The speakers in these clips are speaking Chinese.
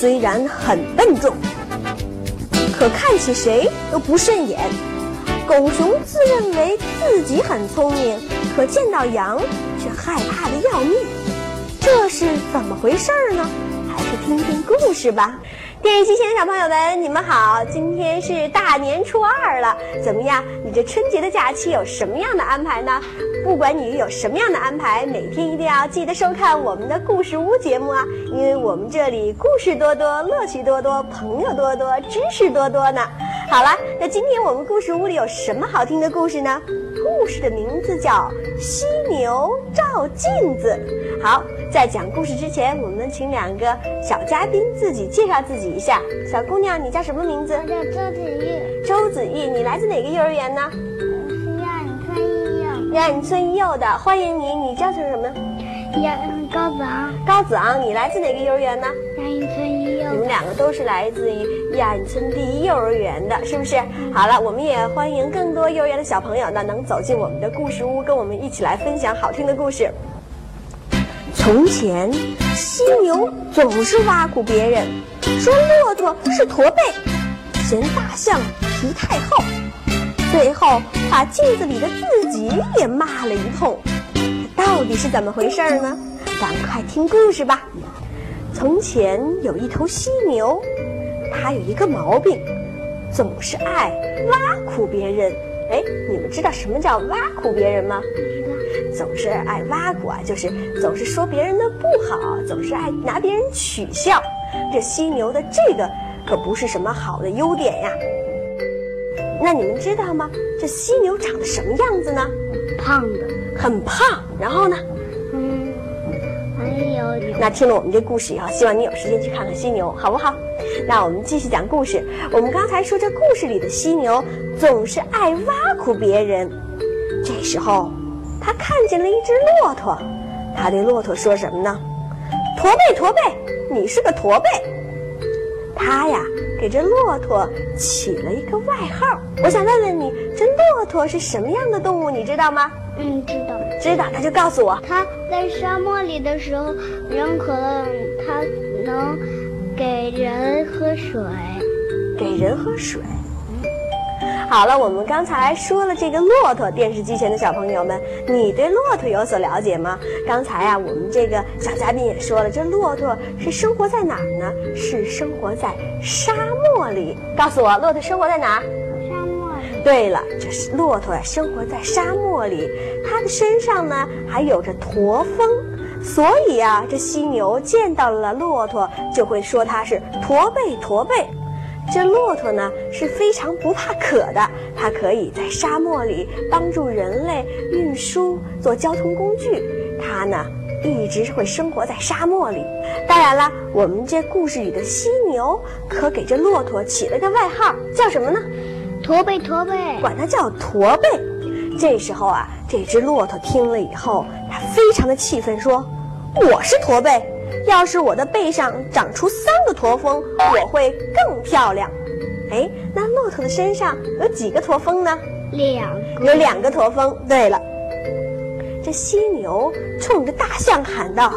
虽然很笨重，可看起谁都不顺眼。狗熊自认为自己很聪明，可见到羊却害怕的要命。这是怎么回事儿呢？还是听听故事吧。电视机前的小朋友们，你们好！今天是大年初二了，怎么样？你这春节的假期有什么样的安排呢？不管你有什么样的安排，每天一定要记得收看我们的故事屋节目啊！因为我们这里故事多多，乐趣多多，朋友多多，知识多多呢。好了，那今天我们故事屋里有什么好听的故事呢？故事的名字叫《犀牛照镜子》。好，在讲故事之前，我们请两个小嘉宾自己介绍自己一下。小姑娘，你叫什么名字？我叫周子玉。周子玉，你来自哪个幼儿园呢？我是亚运村一幼。亚运村一幼的，欢迎你。你叫成什么？亚高子昂。高子昂，你来自哪个幼儿园呢？亚运村一幼。你们两个都是来自于亚运村第一幼儿园的，是不是？好了，我们也欢迎更多幼儿园的小朋友呢，能走进我们的故事屋，跟我们一起来分享好听的故事。从前，犀牛总是挖苦别人，说骆驼是驼背，嫌大象皮太厚，最后把镜子里的自己也骂了一通。到底是怎么回事呢？赶快听故事吧。从前有一头犀牛，它有一个毛病，总是爱挖苦别人。哎，你们知道什么叫挖苦别人吗？总是爱挖苦啊，就是总是说别人的不好，总是爱拿别人取笑。这犀牛的这个可不是什么好的优点呀。那你们知道吗？这犀牛长得什么样子呢？胖的，很胖。然后呢？嗯，还有。那听了我们这故事以后，希望你有时间去看看犀牛，好不好？那我们继续讲故事。我们刚才说这故事里的犀牛总是爱挖苦别人。这时候。他看见了一只骆驼，他对骆驼说什么呢？驼背，驼背，你是个驼背。他呀，给这骆驼起了一个外号。我想问问你，这骆驼是什么样的动物？你知道吗？嗯，知道。知道，那就告诉我。他在沙漠里的时候，人渴了，他能给人喝水。给人喝水。好了，我们刚才说了这个骆驼，电视机前的小朋友们，你对骆驼有所了解吗？刚才啊，我们这个小嘉宾也说了，这骆驼是生活在哪儿呢？是生活在沙漠里。告诉我，骆驼生活在哪儿？对了，这是骆驼生活在沙漠里，它的身上呢还有着驼峰，所以啊，这犀牛见到了骆驼就会说它是驼背，驼背。这骆驼呢是非常不怕渴的，它可以在沙漠里帮助人类运输做交通工具。它呢一直会生活在沙漠里。当然了，我们这故事里的犀牛可给这骆驼起了个外号，叫什么呢？驼背，驼背，管它叫驼背。这时候啊，这只骆驼听了以后，它非常的气愤，说：“我是驼背。”要是我的背上长出三个驼峰，我会更漂亮。哎，那骆驼的身上有几个驼峰呢？两个，有两个驼峰。对了，这犀牛冲着大象喊道：“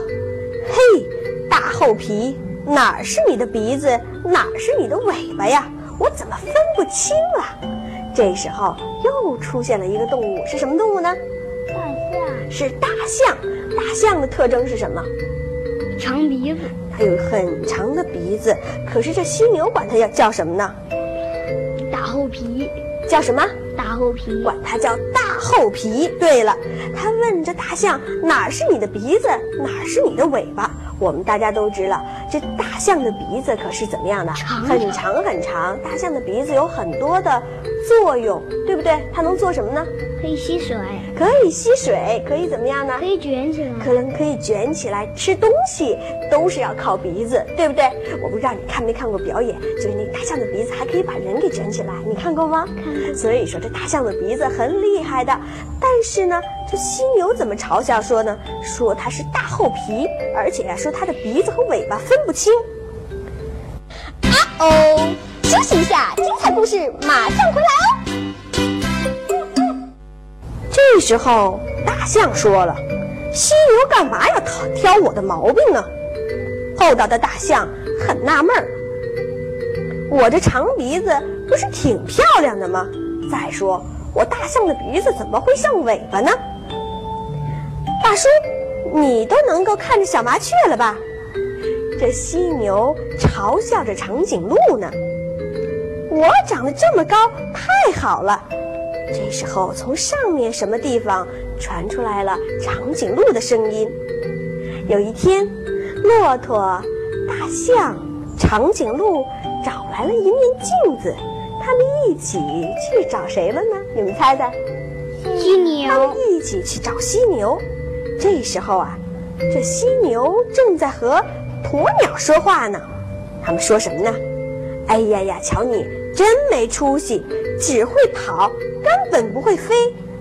嘿，大厚皮，哪儿是你的鼻子，哪儿是你的尾巴呀？我怎么分不清了？”这时候又出现了一个动物，是什么动物呢？大象。是大象。大象的特征是什么？长鼻子，它有很长的鼻子。可是这犀牛管它叫叫什么呢？大厚皮。叫什么？大厚皮。管它叫大厚皮。对了，它问这大象：“哪是你的鼻子？哪是你的尾巴？”我们大家都知道，这大象的鼻子可是怎么样的？很长很长。大象的鼻子有很多的作用，对不对？它能做什么呢？可以吸水。可以吸水，可以怎么样呢？可以卷起来。可能可以卷起来吃东西，都是要靠鼻子，对不对？我不知道你看没看过表演，就是那大象的鼻子还可以把人给卷起来，你看过吗？看。所以说这大象的鼻子很厉害的，但是呢，这犀牛怎么嘲笑说呢？说它是大厚皮，而且呀说。它的鼻子和尾巴分不清。啊哦，休息一下，精彩故事马上回来哦。这时候，大象说了：“犀牛干嘛要挑挑我的毛病呢？”厚道的大象很纳闷儿。我这长鼻子不是挺漂亮的吗？再说我大象的鼻子怎么会像尾巴呢？大叔，你都能够看着小麻雀了吧？这犀牛嘲笑着长颈鹿呢。我长得这么高，太好了。这时候，从上面什么地方传出来了长颈鹿的声音。有一天，骆驼、大象、长颈鹿找来了一面镜子，他们一起去找谁了呢？你们猜猜？犀牛。他们一起去找犀牛。这时候啊，这犀牛正在和鸵鸟说话呢。他们说什么呢？哎呀呀，瞧你！真没出息，只会跑，根本不会飞。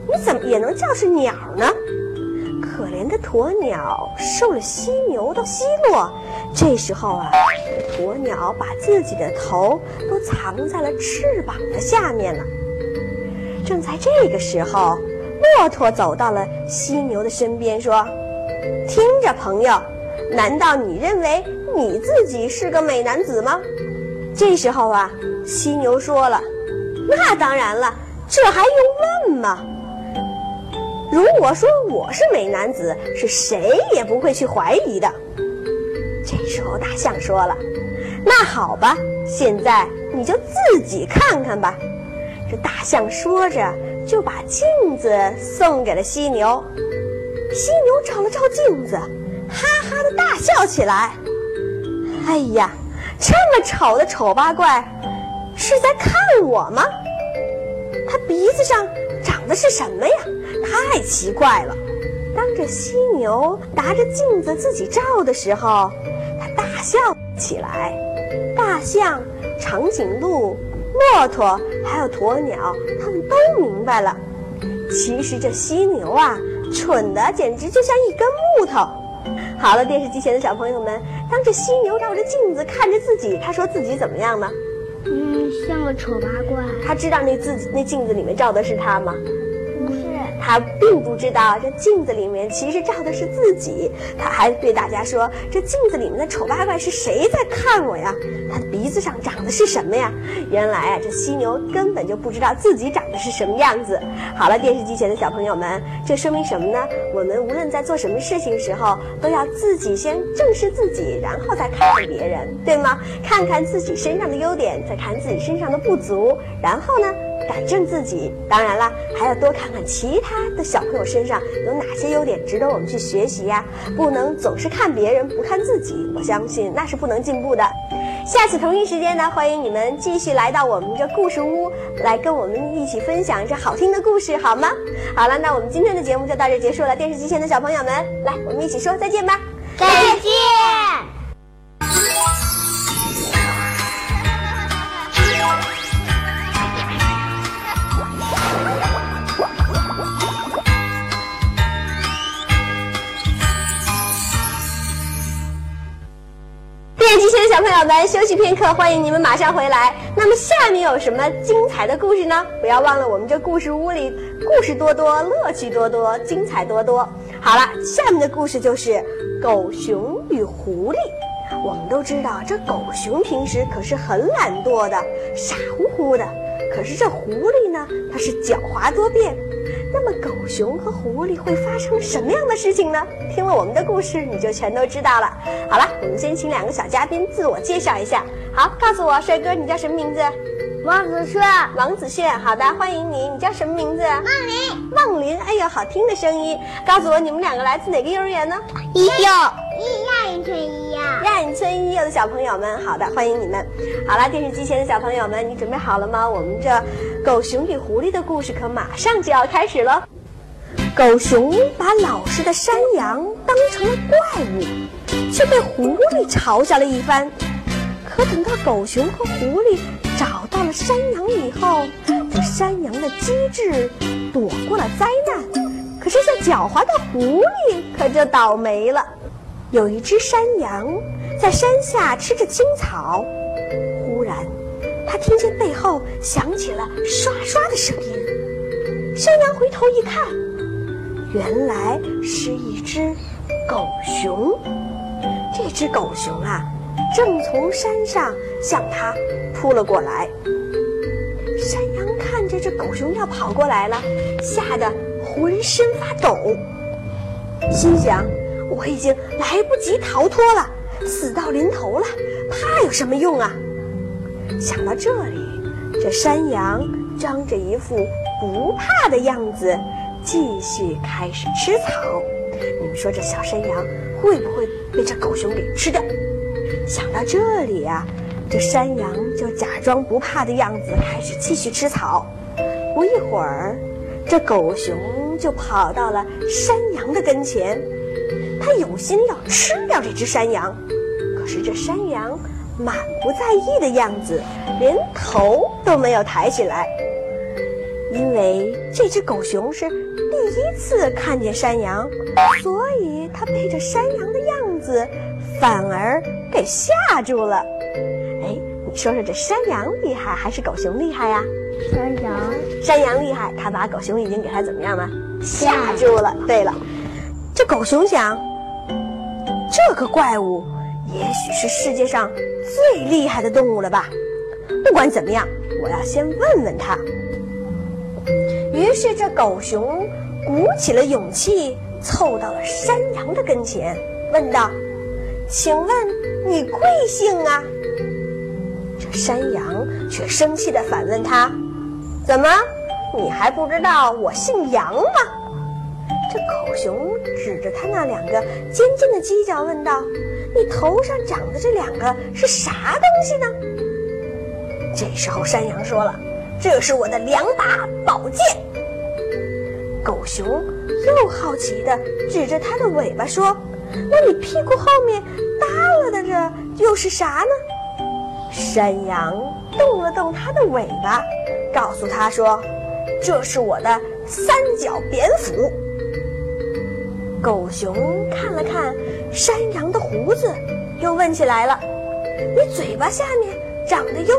你怎么也能叫是鸟呢？可怜的鸵鸟受了犀牛的奚落。这时候啊，鸵鸟把自己的头都藏在了翅膀的下面了。正在这个时候，骆驼走到了犀牛的身边，说：“听着，朋友，难道你认为你自己是个美男子吗？”这时候啊。犀牛说了：“那当然了，这还用问吗？如果说我是美男子，是谁也不会去怀疑的。”这时候大象说了：“那好吧，现在你就自己看看吧。”这大象说着，就把镜子送给了犀牛。犀牛照了照镜子，哈哈的大笑起来：“哎呀，这么丑的丑八怪！”是在看我吗？他鼻子上长的是什么呀？太奇怪了！当这犀牛拿着镜子自己照的时候，他大笑起来。大象、长颈鹿、骆驼还有鸵鸟，他们都明白了。其实这犀牛啊，蠢的简直就像一根木头。好了，电视机前的小朋友们，当这犀牛照着镜子看着自己，他说自己怎么样呢？嗯，像个丑八怪。他知道那自己那镜子里面照的是他吗？他并不知道这镜子里面其实照的是自己。他还对大家说：“这镜子里面的丑八怪是谁在看我呀？他的鼻子上长的是什么呀？”原来啊，这犀牛根本就不知道自己长得是什么样子。好了，电视机前的小朋友们，这说明什么呢？我们无论在做什么事情的时候，都要自己先正视自己，然后再看看别人，对吗？看看自己身上的优点，再看自己身上的不足，然后呢？改正自己，当然了，还要多看看其他的小朋友身上有哪些优点值得我们去学习呀！不能总是看别人不看自己，我相信那是不能进步的。下次同一时间呢，欢迎你们继续来到我们这故事屋，来跟我们一起分享这好听的故事，好吗？好了，那我们今天的节目就到这结束了。电视机前的小朋友们，来，我们一起说再见吧！再见。机前的小朋友们，休息片刻，欢迎你们马上回来。那么下面有什么精彩的故事呢？不要忘了，我们这故事屋里故事多多，乐趣多多，精彩多多。好了，下面的故事就是狗熊与狐狸。我们都知道，这狗熊平时可是很懒惰的，傻乎乎的。可是这狐狸呢，它是狡猾多变。那么狗熊和狐狸会发生什么样的事情呢？听了我们的故事，你就全都知道了。好了，我们先请两个小嘉宾自我介绍一下。好，告诉我，帅哥，你叫什么名字？王子炫。王子炫，好的，欢迎你。你叫什么名字？梦林。梦林，哎呦，好听的声音。告诉我，你们两个来自哪个幼儿园呢？一幼一亚运村一幼。亚运村一幼的小朋友们，好的，欢迎你们。好了，电视机前的小朋友们，你准备好了吗？我们这狗熊与狐狸的故事可马上就要开始了。狗熊把老实的山羊当成了怪物，却被狐狸嘲笑了一番。可等到狗熊和狐狸找到了山羊以后，这山羊的机智躲过了灾难，可是这狡猾的狐狸可就倒霉了。有一只山羊在山下吃着青草，忽然，他听见背后响起了刷刷的声音。山羊回头一看，原来是一只狗熊。这只狗熊啊。正从山上向它扑了过来。山羊看着这狗熊要跑过来了，吓得浑身发抖，心想：我已经来不及逃脱了，死到临头了，怕有什么用啊？想到这里，这山羊张着一副不怕的样子，继续开始吃草。你们说这小山羊会不会被这狗熊给吃掉？想到这里呀，这山羊就假装不怕的样子，开始继续吃草。不一会儿，这狗熊就跑到了山羊的跟前，它有心要吃掉这只山羊，可是这山羊满不在意的样子，连头都没有抬起来。因为这只狗熊是第一次看见山羊，所以它被这山羊的样子反而给吓住了。哎，你说说这山羊厉害还是狗熊厉害呀？山羊，山羊厉害，它把狗熊已经给它怎么样了？吓住了。对了，这狗熊想，这个怪物也许是世界上最厉害的动物了吧？不管怎么样，我要先问问它。于是，这狗熊鼓起了勇气，凑到了山羊的跟前，问道：“请问你贵姓啊？”这山羊却生气地反问他：“怎么，你还不知道我姓杨吗？”这狗熊指着他那两个尖尖的犄角问道：“你头上长的这两个是啥东西呢？”这时候，山羊说了。这是我的两把宝剑。狗熊又好奇地指着它的尾巴说：“那你屁股后面耷拉的这又是啥呢？”山羊动了动它的尾巴，告诉他说：“这是我的三角扁斧。”狗熊看了看山羊的胡子，又问起来了：“你嘴巴下面长得又……”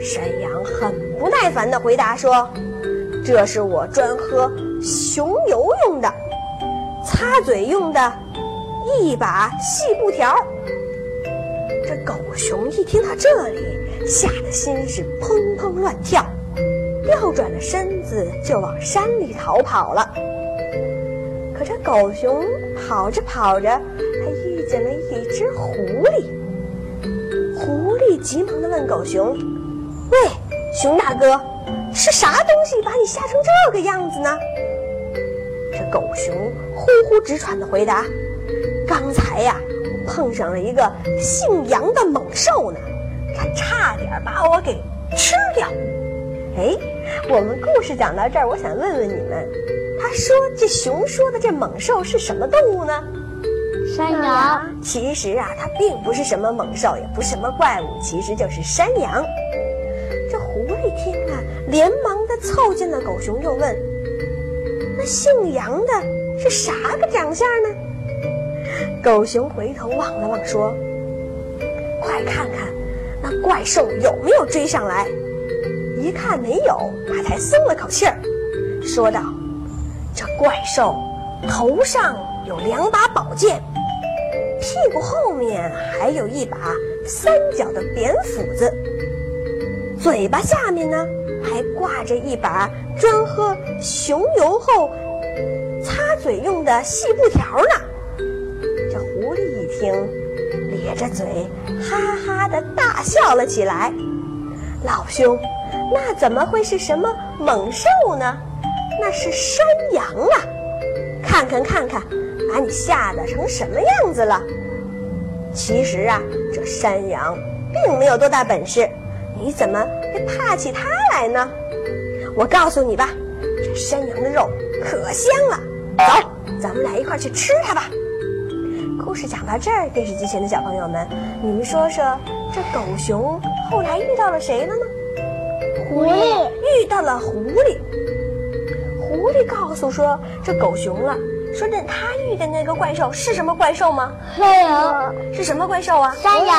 山羊很不耐烦地回答说：“这是我专喝熊油用的，擦嘴用的一把细布条。”这狗熊一听到这里，吓得心是砰砰乱跳，调转了身子就往山里逃跑了。狗熊跑着跑着，还遇见了一只狐狸。狐狸急忙地问狗熊。喂，熊大哥，是啥东西把你吓成这个样子呢？这狗熊呼呼直喘的回答：“刚才呀，碰上了一个姓杨的猛兽呢，它差点把我给吃掉。”哎，我们故事讲到这儿，我想问问你们，他说这熊说的这猛兽是什么动物呢？山羊。其实啊，它并不是什么猛兽，也不是什么怪物，其实就是山羊。这狐狸听了，连忙的凑近了狗熊，又问：“那姓杨的是啥个长相呢？”狗熊回头望了望，说：“快看看，那怪兽有没有追上来？”一看没有，他才松了口气儿，说道：“这怪兽头上有两把宝剑，屁股后面还有一把三角的扁斧子。”嘴巴下面呢，还挂着一把专喝熊油后擦嘴用的细布条呢。这狐狸一听，咧着嘴，哈哈的大笑了起来。老兄，那怎么会是什么猛兽呢？那是山羊啊！看看看看，把你吓得成什么样子了？其实啊，这山羊并没有多大本事。你怎么会怕起它来呢？我告诉你吧，这山羊的肉可香了。走，咱们俩一块去吃它吧。故事讲到这儿，电视机前的小朋友们，你们说说，这狗熊后来遇到了谁了呢？狐狸遇到了狐狸。狐狸告诉说这狗熊了。说那他遇的那个怪兽是什么怪兽吗？山羊是什么怪兽啊？山羊，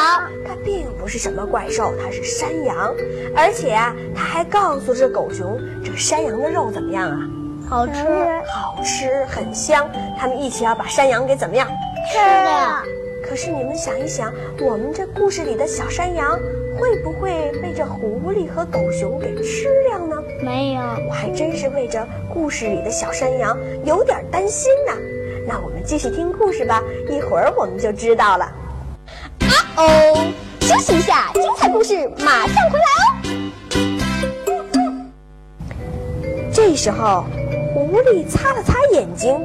它并不是什么怪兽，它是山羊，而且啊，他还告诉这狗熊，这山羊的肉怎么样啊？好吃，好吃，很香。他们一起要把山羊给怎么样？吃了。可是你们想一想，我们这故事里的小山羊会不会被这狐狸和狗熊给吃掉呢？没有，我还真是为这故事里的小山羊有点担心呢。那我们继续听故事吧，一会儿我们就知道了。啊哦，休息一下，精彩故事马上回来哦。这时候，狐狸擦了擦眼睛，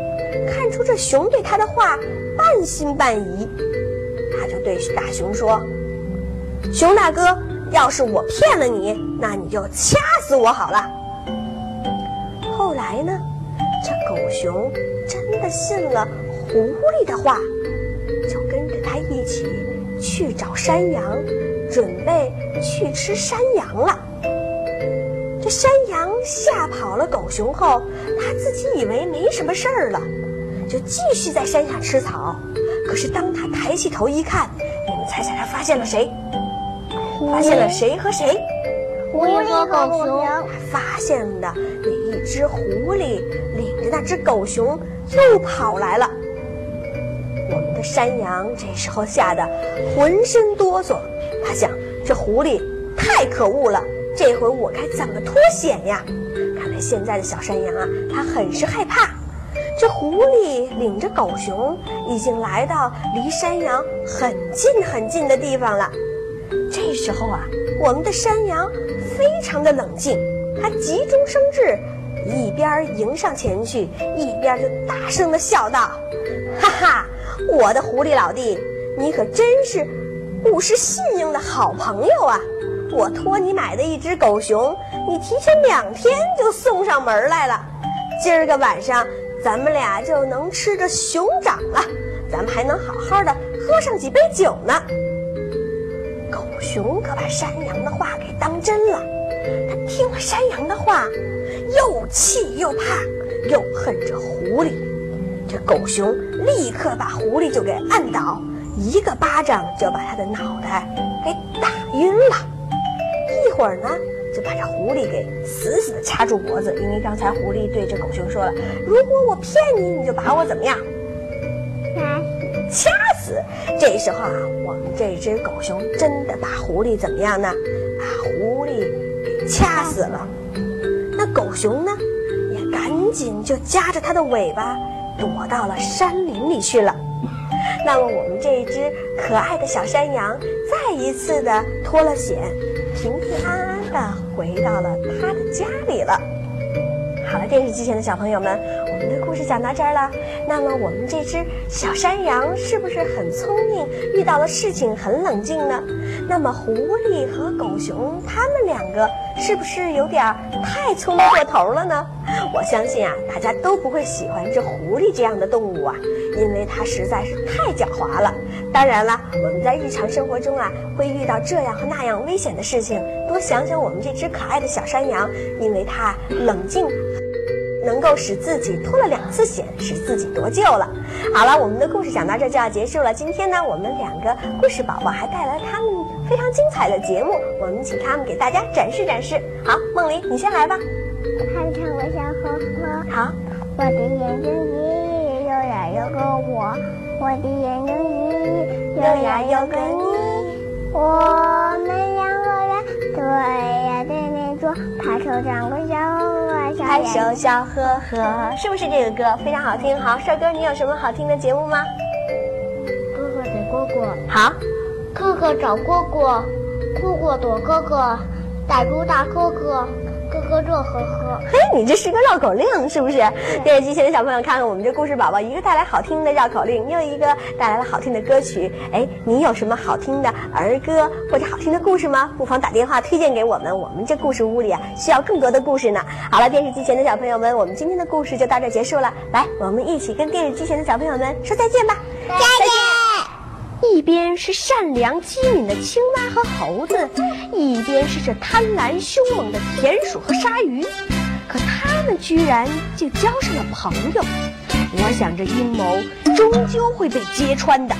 看出这熊对他的话半信半疑，他就对大熊说：“熊大哥，要是我骗了你，那你就掐死我好了。”后来呢，这狗熊真的信了狐狸的话，就跟着他一起去找山羊，准备去吃山羊了。这山羊吓跑了狗熊后，他自己以为没什么事儿了，就继续在山下吃草。可是当他抬起头一看，你们猜猜他发现了谁？发现了谁和谁？狐狸和狗熊。发现的那一只狐狸领着那只狗熊又跑来了。我们的山羊这时候吓得浑身哆嗦，他想：这狐狸太可恶了。这回我该怎么脱险呀？看来现在的小山羊啊，它很是害怕。这狐狸领着狗熊已经来到离山羊很近很近的地方了。这时候啊，我们的山羊非常的冷静，它急中生智，一边迎上前去，一边就大声的笑道：“哈哈，我的狐狸老弟，你可真是不失信用的好朋友啊！”我托你买的一只狗熊，你提前两天就送上门来了。今儿个晚上，咱们俩就能吃着熊掌了，咱们还能好好的喝上几杯酒呢。熊可把山羊的话给当真了，他听了山羊的话，又气又怕，又恨着狐狸。这狗熊立刻把狐狸就给按倒，一个巴掌就把他的脑袋给打晕了。一会儿呢，就把这狐狸给死死的掐住脖子，因为刚才狐狸对这狗熊说了：“如果我骗你，你就把我怎么样？”这时候啊，我们这只狗熊真的把狐狸怎么样呢？把狐狸给掐死了。那狗熊呢，也赶紧就夹着它的尾巴躲到了山林里去了。那么我们这只可爱的小山羊再一次的脱了险。平平安安的回到了他的家里了。好了，电视机前的小朋友们，我们的故事讲到这儿了。那么，我们这只小山羊是不是很聪明？遇到了事情很冷静呢？那么，狐狸和狗熊他们两个是不是有点太聪明过头了呢？我相信啊，大家都不会喜欢这狐狸这样的动物啊，因为它实在是太狡猾了。当然了，我们在日常生活中啊，会遇到这样和那样危险的事情。多想想我们这只可爱的小山羊，因为它冷静。能够使自己脱了两次险，使自己得救了。好了，我们的故事讲到这就要结束了。今天呢，我们两个故事宝宝还带来他们非常精彩的节目，我们请他们给大家展示展示。好，梦玲，你先来吧。看看我小呵呵。好，我的眼睛里有呀有个我，我的眼睛里有呀有个你，我们两个人对呀对面坐，拍手掌个小拍手笑呵呵，是不是这个歌非常好听？好，帅哥，你有什么好听的节目吗？哥哥给蝈蝈，好，哥哥找蝈蝈，蝈蝈躲哥哥，逮住大哥哥。咯咯乐呵呵，嘿，你这是个绕口令，是不是？电视机前的小朋友，看看我们这故事宝宝，一个带来好听的绕口令，又一个带来了好听的歌曲。哎，你有什么好听的儿歌或者好听的故事吗？不妨打电话推荐给我们，我们这故事屋里啊需要更多的故事呢。好了，电视机前的小朋友们，我们今天的故事就到这结束了。来，我们一起跟电视机前的小朋友们说再见吧。再见。一边是善良机敏的青蛙和猴子，一边是这贪婪凶猛的田鼠和鲨鱼，可他们居然就交上了朋友。我想这阴谋终究会被揭穿的。